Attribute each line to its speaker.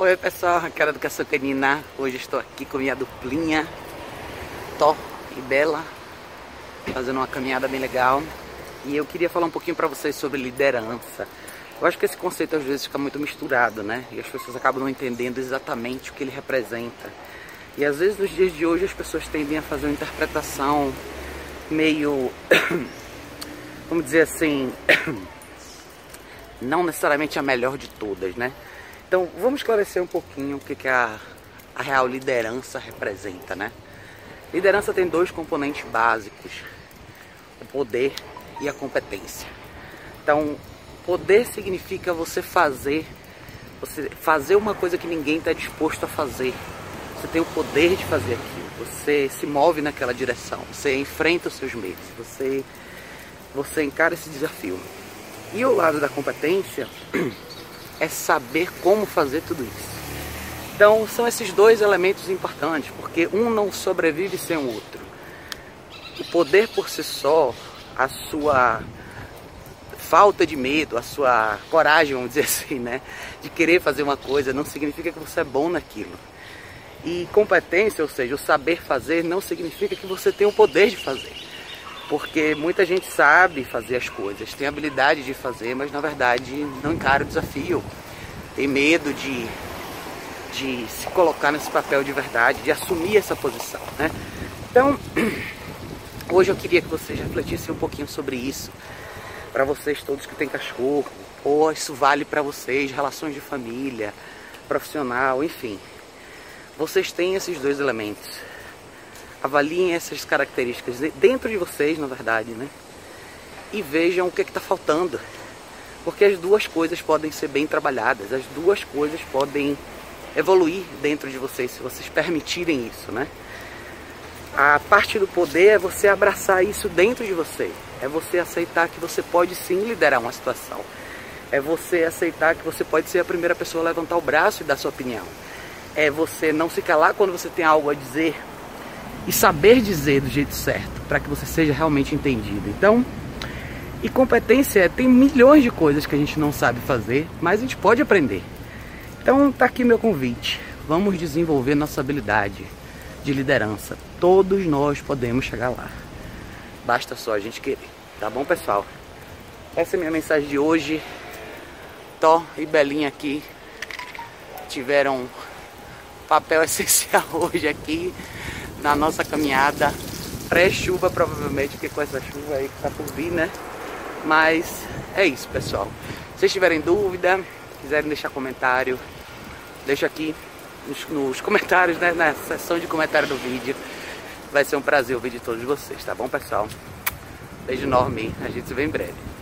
Speaker 1: Oi pessoal, aqui é a Educação Canina. Hoje estou aqui com minha duplinha, Tó e Bela, fazendo uma caminhada bem legal. E eu queria falar um pouquinho para vocês sobre liderança. Eu acho que esse conceito às vezes fica muito misturado, né? E as pessoas acabam não entendendo exatamente o que ele representa. E às vezes nos dias de hoje as pessoas tendem a fazer uma interpretação meio, vamos dizer assim, não necessariamente a melhor de todas, né? Então, vamos esclarecer um pouquinho o que, que a, a real liderança representa, né? Liderança tem dois componentes básicos: o poder e a competência. Então, poder significa você fazer, você fazer uma coisa que ninguém está disposto a fazer. Você tem o poder de fazer aquilo. Você se move naquela direção. Você enfrenta os seus medos. Você, você encara esse desafio. E o lado da competência é saber como fazer tudo isso. Então são esses dois elementos importantes, porque um não sobrevive sem o outro. O poder por si só, a sua falta de medo, a sua coragem, vamos dizer assim, né, de querer fazer uma coisa, não significa que você é bom naquilo. E competência, ou seja, o saber fazer, não significa que você tem o poder de fazer. Porque muita gente sabe fazer as coisas, tem habilidade de fazer, mas na verdade não encara o desafio. Tem medo de, de se colocar nesse papel de verdade, de assumir essa posição. Né? Então, hoje eu queria que vocês refletissem um pouquinho sobre isso. Para vocês todos que têm cachorro, ou isso vale para vocês, relações de família, profissional, enfim. Vocês têm esses dois elementos avaliem essas características dentro de vocês, na verdade, né? E vejam o que é está faltando. Porque as duas coisas podem ser bem trabalhadas, as duas coisas podem evoluir dentro de vocês, se vocês permitirem isso, né? A parte do poder é você abraçar isso dentro de você. É você aceitar que você pode sim liderar uma situação. É você aceitar que você pode ser a primeira pessoa a levantar o braço e dar sua opinião. É você não se calar quando você tem algo a dizer, e saber dizer do jeito certo, para que você seja realmente entendido. Então, e competência é, tem milhões de coisas que a gente não sabe fazer, mas a gente pode aprender. Então, tá aqui meu convite. Vamos desenvolver nossa habilidade de liderança. Todos nós podemos chegar lá. Basta só a gente querer. Tá bom, pessoal? Essa é a minha mensagem de hoje. Tó e Belinha aqui tiveram papel essencial hoje aqui na nossa caminhada pré-chuva provavelmente, porque com essa chuva aí que tá por vir, né? Mas é isso, pessoal. Se vocês tiverem dúvida, quiserem deixar comentário, deixa aqui nos, nos comentários, né? Na seção de comentário do vídeo. Vai ser um prazer ouvir de todos vocês, tá bom, pessoal? Beijo enorme, a gente se vê em breve.